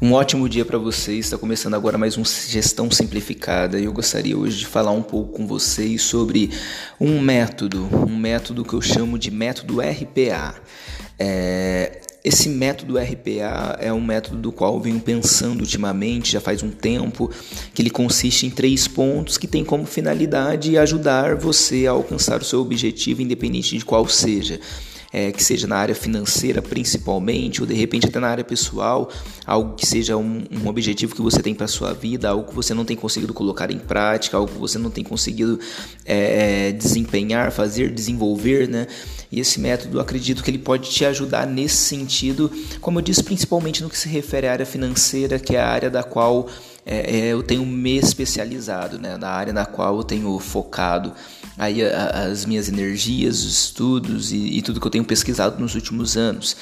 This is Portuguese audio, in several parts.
Um ótimo dia para vocês. Está começando agora mais um Gestão Simplificada. Eu gostaria hoje de falar um pouco com vocês sobre um método, um método que eu chamo de método RPA. É, esse método RPA é um método do qual eu venho pensando ultimamente, já faz um tempo, que ele consiste em três pontos que tem como finalidade ajudar você a alcançar o seu objetivo, independente de qual seja é, que seja na área financeira principalmente, ou de repente até na área pessoal, algo que seja um, um objetivo que você tem para sua vida, algo que você não tem conseguido colocar em prática, algo que você não tem conseguido é, desempenhar, fazer, desenvolver, né? E esse método, acredito que ele pode te ajudar nesse sentido, como eu disse, principalmente no que se refere à área financeira, que é a área da qual é, é, eu tenho me especializado, né? na área na qual eu tenho focado aí as minhas energias, os estudos e, e, tudo que eu tenho pesquisado nos últimos anos.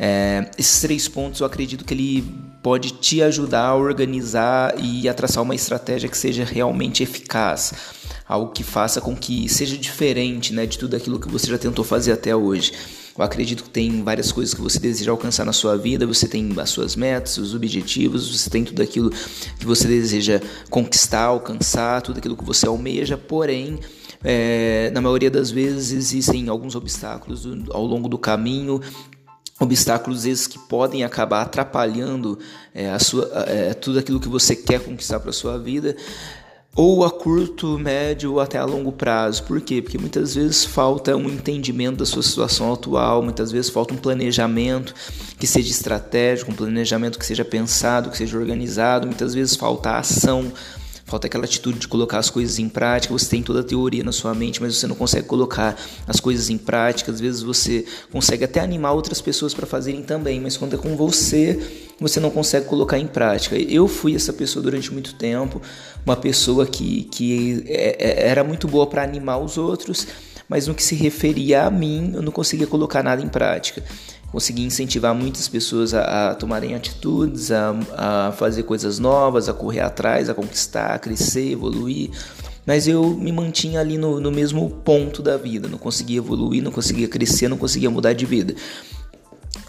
É, esses três pontos eu acredito que ele pode te ajudar a organizar e a traçar uma estratégia que seja realmente eficaz algo que faça com que seja diferente né, de tudo aquilo que você já tentou fazer até hoje. Eu acredito que tem várias coisas que você deseja alcançar na sua vida, você tem as suas metas, os objetivos, você tem tudo aquilo que você deseja conquistar, alcançar, tudo aquilo que você almeja, porém, é, na maioria das vezes existem alguns obstáculos ao longo do caminho obstáculos esses que podem acabar atrapalhando é, a sua, é, tudo aquilo que você quer conquistar para sua vida ou a curto, médio ou até a longo prazo. Por quê? Porque muitas vezes falta um entendimento da sua situação atual, muitas vezes falta um planejamento que seja estratégico, um planejamento que seja pensado, que seja organizado, muitas vezes falta ação Falta aquela atitude de colocar as coisas em prática. Você tem toda a teoria na sua mente, mas você não consegue colocar as coisas em prática. Às vezes você consegue até animar outras pessoas para fazerem também, mas quando é com você, você não consegue colocar em prática. Eu fui essa pessoa durante muito tempo, uma pessoa que, que é, é, era muito boa para animar os outros, mas no que se referia a mim, eu não conseguia colocar nada em prática consegui incentivar muitas pessoas a, a tomarem atitudes, a, a, fazer coisas novas, a correr atrás, a conquistar, a crescer, evoluir. Mas eu me mantinha ali no, no mesmo ponto da vida, não conseguia evoluir, não conseguia crescer, não conseguia mudar de vida.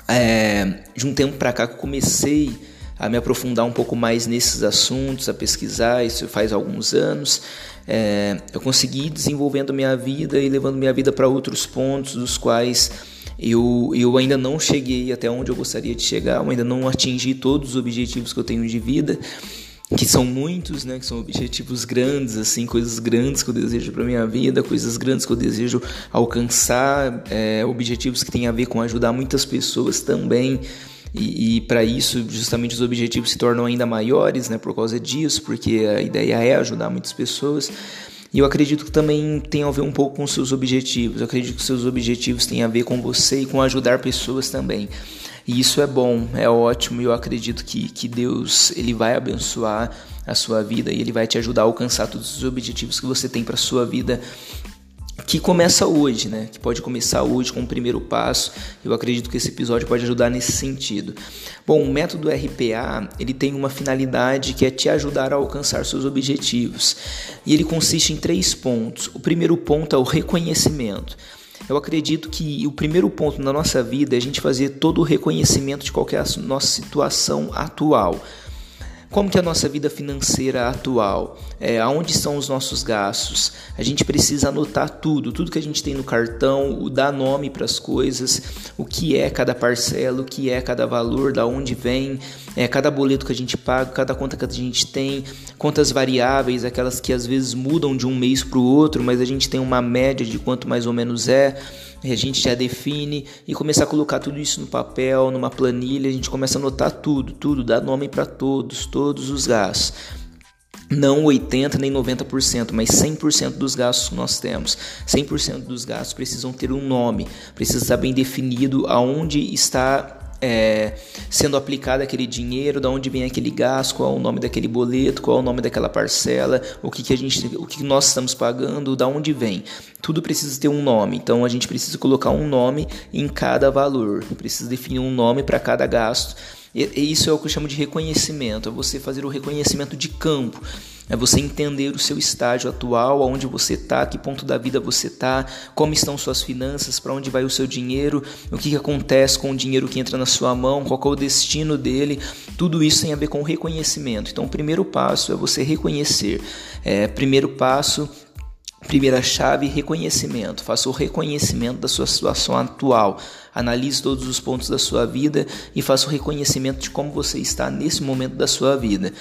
É, de um tempo para cá que eu comecei a me aprofundar um pouco mais nesses assuntos, a pesquisar, isso faz alguns anos. É, eu consegui ir desenvolvendo minha vida e levando minha vida para outros pontos, dos quais eu, eu ainda não cheguei até onde eu gostaria de chegar, eu ainda não atingi todos os objetivos que eu tenho de vida, que são muitos, né, que são objetivos grandes, assim, coisas grandes que eu desejo para minha vida, coisas grandes que eu desejo alcançar, é, objetivos que têm a ver com ajudar muitas pessoas também. E, e para isso, justamente os objetivos se tornam ainda maiores, né, por causa disso, porque a ideia é ajudar muitas pessoas. E eu acredito que também tem a ver um pouco com seus objetivos. Eu acredito que seus objetivos têm a ver com você e com ajudar pessoas também. E isso é bom, é ótimo. E eu acredito que, que Deus ele vai abençoar a sua vida e ele vai te ajudar a alcançar todos os objetivos que você tem para sua vida que começa hoje, né? Que pode começar hoje com o primeiro passo. Eu acredito que esse episódio pode ajudar nesse sentido. Bom, o método RPA, ele tem uma finalidade que é te ajudar a alcançar seus objetivos. E ele consiste em três pontos. O primeiro ponto é o reconhecimento. Eu acredito que o primeiro ponto na nossa vida é a gente fazer todo o reconhecimento de qualquer nossa situação atual. Como que é a nossa vida financeira atual? É, aonde estão os nossos gastos? A gente precisa anotar tudo, tudo que a gente tem no cartão, dar nome para as coisas, o que é cada parcela, o que é cada valor, da onde vem, é, cada boleto que a gente paga, cada conta que a gente tem, quantas variáveis, aquelas que às vezes mudam de um mês para o outro, mas a gente tem uma média de quanto mais ou menos é a gente já define e começar a colocar tudo isso no papel, numa planilha, a gente começa a anotar tudo, tudo, dá nome para todos, todos os gastos. Não 80 nem 90%, mas 100% dos gastos que nós temos. 100% dos gastos precisam ter um nome, precisa estar bem definido aonde está é, sendo aplicado aquele dinheiro, da onde vem aquele gasto, qual é o nome daquele boleto, qual é o nome daquela parcela, o que, que a gente, o que nós estamos pagando, da onde vem. Tudo precisa ter um nome, então a gente precisa colocar um nome em cada valor, precisa definir um nome para cada gasto. E, e isso é o que eu chamo de reconhecimento, é você fazer o reconhecimento de campo É você entender o seu estágio atual, aonde você está, que ponto da vida você está, como estão suas finanças, para onde vai o seu dinheiro, o que, que acontece com o dinheiro que entra na sua mão, qual é o destino dele. Tudo isso tem a ver com reconhecimento. Então, o primeiro passo é você reconhecer. É, primeiro passo Primeira chave, reconhecimento. Faça o reconhecimento da sua situação atual. Analise todos os pontos da sua vida e faça o reconhecimento de como você está nesse momento da sua vida.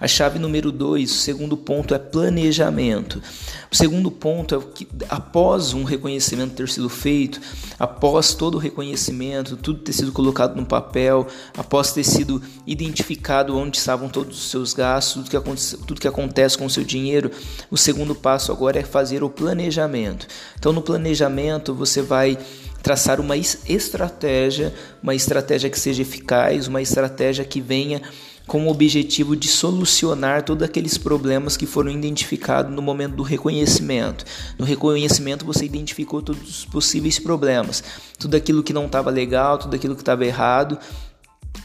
A chave número dois, o segundo ponto é planejamento. O segundo ponto é que após um reconhecimento ter sido feito, após todo o reconhecimento, tudo ter sido colocado no papel, após ter sido identificado onde estavam todos os seus gastos, tudo que acontece, tudo que acontece com o seu dinheiro, o segundo passo agora é fazer o planejamento. Então no planejamento você vai traçar uma estratégia, uma estratégia que seja eficaz, uma estratégia que venha com o objetivo de solucionar todos aqueles problemas que foram identificados no momento do reconhecimento. No reconhecimento você identificou todos os possíveis problemas, tudo aquilo que não estava legal, tudo aquilo que estava errado,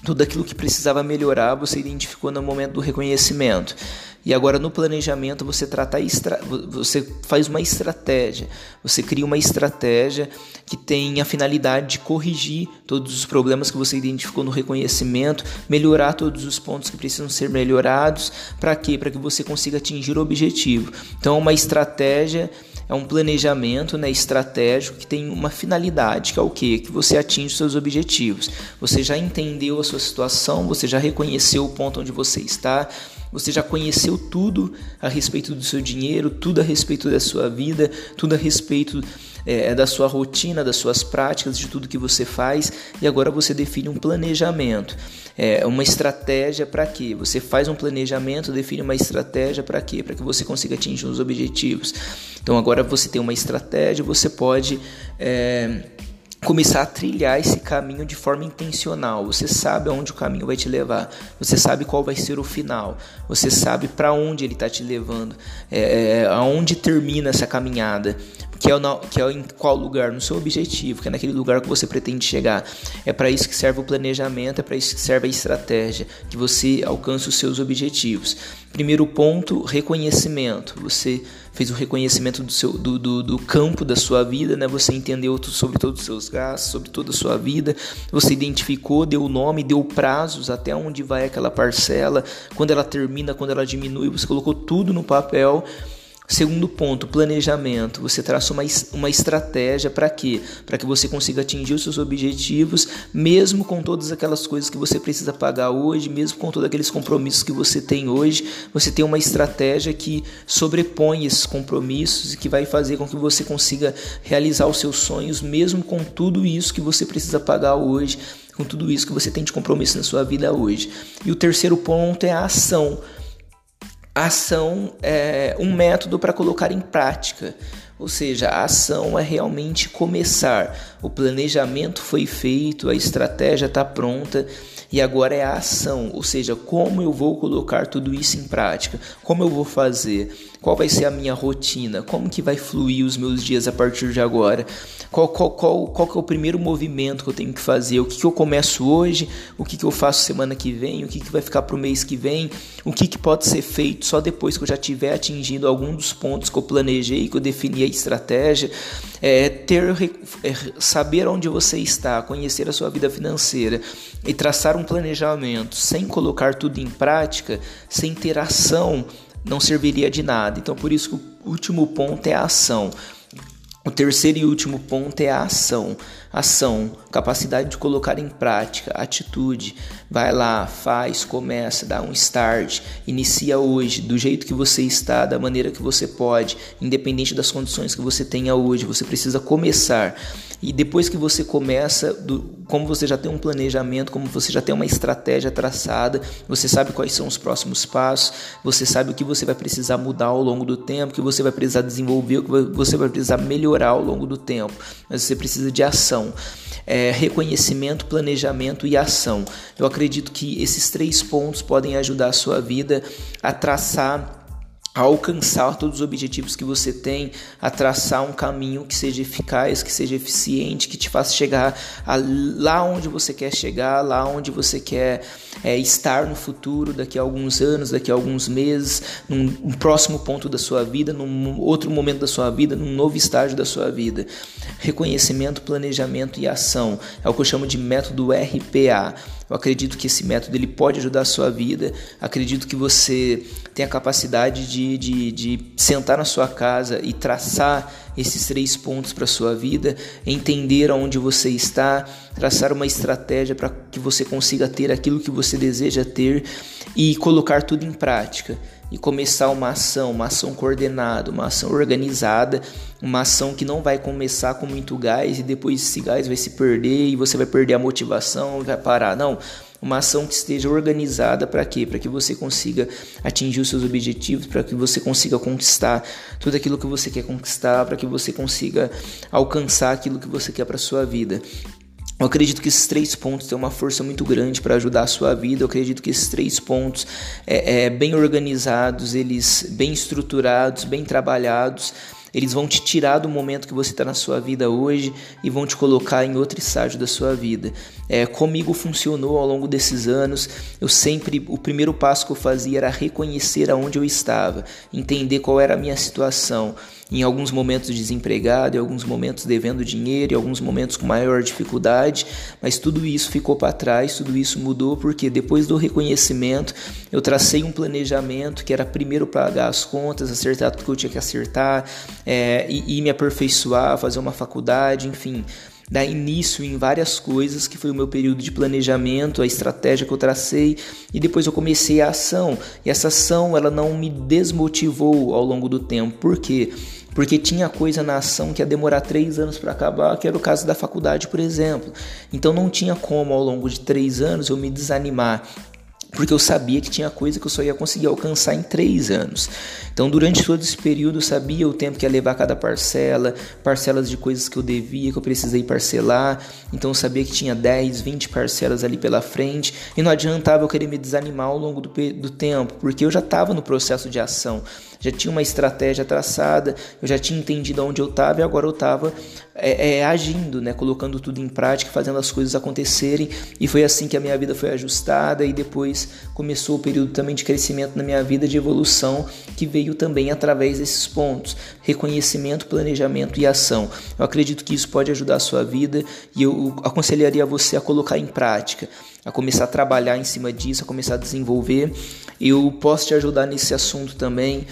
tudo aquilo que precisava melhorar, você identificou no momento do reconhecimento. E agora no planejamento você trata extra... você faz uma estratégia, você cria uma estratégia que tem a finalidade de corrigir todos os problemas que você identificou no reconhecimento, melhorar todos os pontos que precisam ser melhorados, para quê? Para que você consiga atingir o objetivo. Então uma estratégia é um planejamento né, estratégico que tem uma finalidade, que é o quê? Que você atinge os seus objetivos. Você já entendeu a sua situação, você já reconheceu o ponto onde você está, você já conheceu tudo a respeito do seu dinheiro, tudo a respeito da sua vida, tudo a respeito é, da sua rotina, das suas práticas, de tudo que você faz, e agora você define um planejamento. É, uma estratégia para quê? Você faz um planejamento, define uma estratégia para quê? Para que você consiga atingir os objetivos. Então agora você tem uma estratégia, você pode. É, começar a trilhar esse caminho de forma intencional. Você sabe aonde o caminho vai te levar. Você sabe qual vai ser o final. Você sabe para onde ele está te levando. É, é, aonde termina essa caminhada. Que é, no, que é em qual lugar? No seu objetivo, que é naquele lugar que você pretende chegar. É para isso que serve o planejamento, é para isso que serve a estratégia, que você alcance os seus objetivos. Primeiro ponto, reconhecimento. Você fez o reconhecimento do, seu, do, do, do, campo da sua vida, né? você entendeu sobre todos os seus gastos, sobre toda a sua vida, você identificou, deu o nome, deu prazos até onde vai aquela parcela, quando ela termina, quando ela diminui, você colocou tudo no papel Segundo ponto, planejamento. Você traça uma, uma estratégia para quê? Para que você consiga atingir os seus objetivos, mesmo com todas aquelas coisas que você precisa pagar hoje, mesmo com todos aqueles compromissos que você tem hoje. Você tem uma estratégia que sobrepõe esses compromissos e que vai fazer com que você consiga realizar os seus sonhos, mesmo com tudo isso que você precisa pagar hoje, com tudo isso que você tem de compromisso na sua vida hoje. E o terceiro ponto é a ação ação é um método para colocar em prática. Ou seja, a ação é realmente começar. O planejamento foi feito, a estratégia está pronta e agora é a ação. Ou seja, como eu vou colocar tudo isso em prática? Como eu vou fazer? Qual vai ser a minha rotina? Como que vai fluir os meus dias a partir de agora? Qual, qual, qual, qual que é o primeiro movimento que eu tenho que fazer? O que, que eu começo hoje? O que, que eu faço semana que vem? O que, que vai ficar para o mês que vem? O que, que pode ser feito só depois que eu já tiver atingido algum dos pontos que eu planejei, que eu defini a estratégia? É, ter, é, saber onde você está, conhecer a sua vida financeira e traçar um planejamento sem colocar tudo em prática, sem ter ação, não serviria de nada. Então, por isso que o último ponto é a ação. O terceiro e último ponto é a ação. Ação, capacidade de colocar em prática, atitude. Vai lá, faz, começa, dá um start, inicia hoje, do jeito que você está, da maneira que você pode, independente das condições que você tenha hoje. Você precisa começar. E depois que você começa, do, como você já tem um planejamento, como você já tem uma estratégia traçada, você sabe quais são os próximos passos, você sabe o que você vai precisar mudar ao longo do tempo, o que você vai precisar desenvolver, o que você vai precisar melhorar ao longo do tempo. Mas você precisa de ação. É, reconhecimento, planejamento e ação. Eu acredito que esses três pontos podem ajudar a sua vida a traçar a alcançar todos os objetivos que você tem, a traçar um caminho que seja eficaz, que seja eficiente, que te faça chegar a, lá onde você quer chegar, lá onde você quer é, estar no futuro, daqui a alguns anos, daqui a alguns meses, num, num próximo ponto da sua vida, num outro momento da sua vida, num novo estágio da sua vida. Reconhecimento, planejamento e ação é o que eu chamo de método RPA. Eu acredito que esse método ele pode ajudar a sua vida. Acredito que você tem a capacidade de, de, de sentar na sua casa e traçar esses três pontos para a sua vida, entender aonde você está, traçar uma estratégia para que você consiga ter aquilo que você deseja ter e colocar tudo em prática e começar uma ação, uma ação coordenada, uma ação organizada, uma ação que não vai começar com muito gás e depois esse gás vai se perder e você vai perder a motivação, vai parar. Não, uma ação que esteja organizada para quê? Para que você consiga atingir os seus objetivos, para que você consiga conquistar tudo aquilo que você quer conquistar, para que você consiga alcançar aquilo que você quer para sua vida. Eu acredito que esses três pontos têm uma força muito grande para ajudar a sua vida. Eu acredito que esses três pontos, é, é, bem organizados, eles bem estruturados, bem trabalhados, eles vão te tirar do momento que você está na sua vida hoje e vão te colocar em outro estágio da sua vida. É, comigo funcionou ao longo desses anos. Eu sempre, o primeiro passo que eu fazia era reconhecer aonde eu estava, entender qual era a minha situação. Em alguns momentos desempregado, em alguns momentos devendo dinheiro, em alguns momentos com maior dificuldade, mas tudo isso ficou para trás, tudo isso mudou porque depois do reconhecimento eu tracei um planejamento que era primeiro pagar as contas, acertar tudo que eu tinha que acertar, é, e, e me aperfeiçoar, fazer uma faculdade, enfim, dar início em várias coisas, que foi o meu período de planejamento, a estratégia que eu tracei, e depois eu comecei a ação. E essa ação ela não me desmotivou ao longo do tempo. Por quê? Porque tinha coisa na ação que ia demorar três anos para acabar, que era o caso da faculdade, por exemplo. Então não tinha como ao longo de três anos eu me desanimar porque eu sabia que tinha coisa que eu só ia conseguir alcançar em três anos. Então, durante todo esse período, eu sabia o tempo que ia levar cada parcela, parcelas de coisas que eu devia, que eu precisei parcelar. Então, eu sabia que tinha 10, 20 parcelas ali pela frente. E não adiantava eu querer me desanimar ao longo do, do tempo, porque eu já estava no processo de ação já tinha uma estratégia traçada, eu já tinha entendido onde eu estava e agora eu estava é, é, agindo, né, colocando tudo em prática, fazendo as coisas acontecerem e foi assim que a minha vida foi ajustada e depois começou o período também de crescimento na minha vida, de evolução, que veio também através desses pontos, reconhecimento, planejamento e ação. Eu acredito que isso pode ajudar a sua vida e eu aconselharia você a colocar em prática a começar a trabalhar em cima disso, a começar a desenvolver. Eu posso te ajudar nesse assunto também.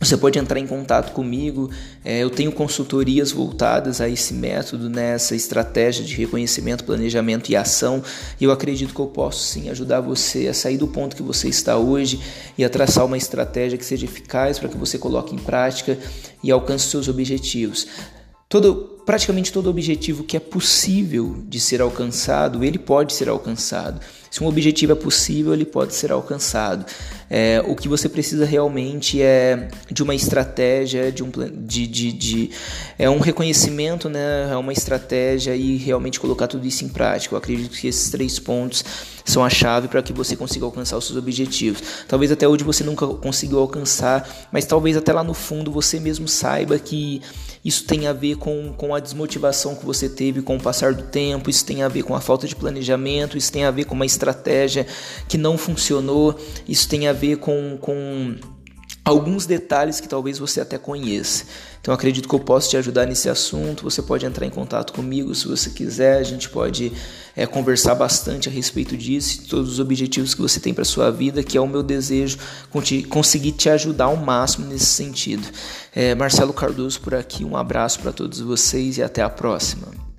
Você pode entrar em contato comigo. É, eu tenho consultorias voltadas a esse método, nessa né, estratégia de reconhecimento, planejamento e ação. E eu acredito que eu posso sim ajudar você a sair do ponto que você está hoje e a traçar uma estratégia que seja eficaz para que você coloque em prática e alcance seus objetivos. Todo, praticamente todo objetivo que é possível de ser alcançado, ele pode ser alcançado. Se um objetivo é possível, ele pode ser alcançado. É, o que você precisa realmente é de uma estratégia, de um, de, de, de, é um reconhecimento, né? é uma estratégia e realmente colocar tudo isso em prática. Eu acredito que esses três pontos são a chave para que você consiga alcançar os seus objetivos. Talvez até hoje você nunca conseguiu alcançar, mas talvez até lá no fundo você mesmo saiba que isso tem a ver com, com desmotivação que você teve com o passar do tempo, isso tem a ver com a falta de planejamento, isso tem a ver com uma estratégia que não funcionou, isso tem a ver com, com alguns detalhes que talvez você até conheça. Então acredito que eu posso te ajudar nesse assunto. Você pode entrar em contato comigo se você quiser. A gente pode é, conversar bastante a respeito disso, todos os objetivos que você tem para sua vida, que é o meu desejo conseguir te ajudar ao máximo nesse sentido. É, Marcelo Cardoso por aqui. Um abraço para todos vocês e até a próxima.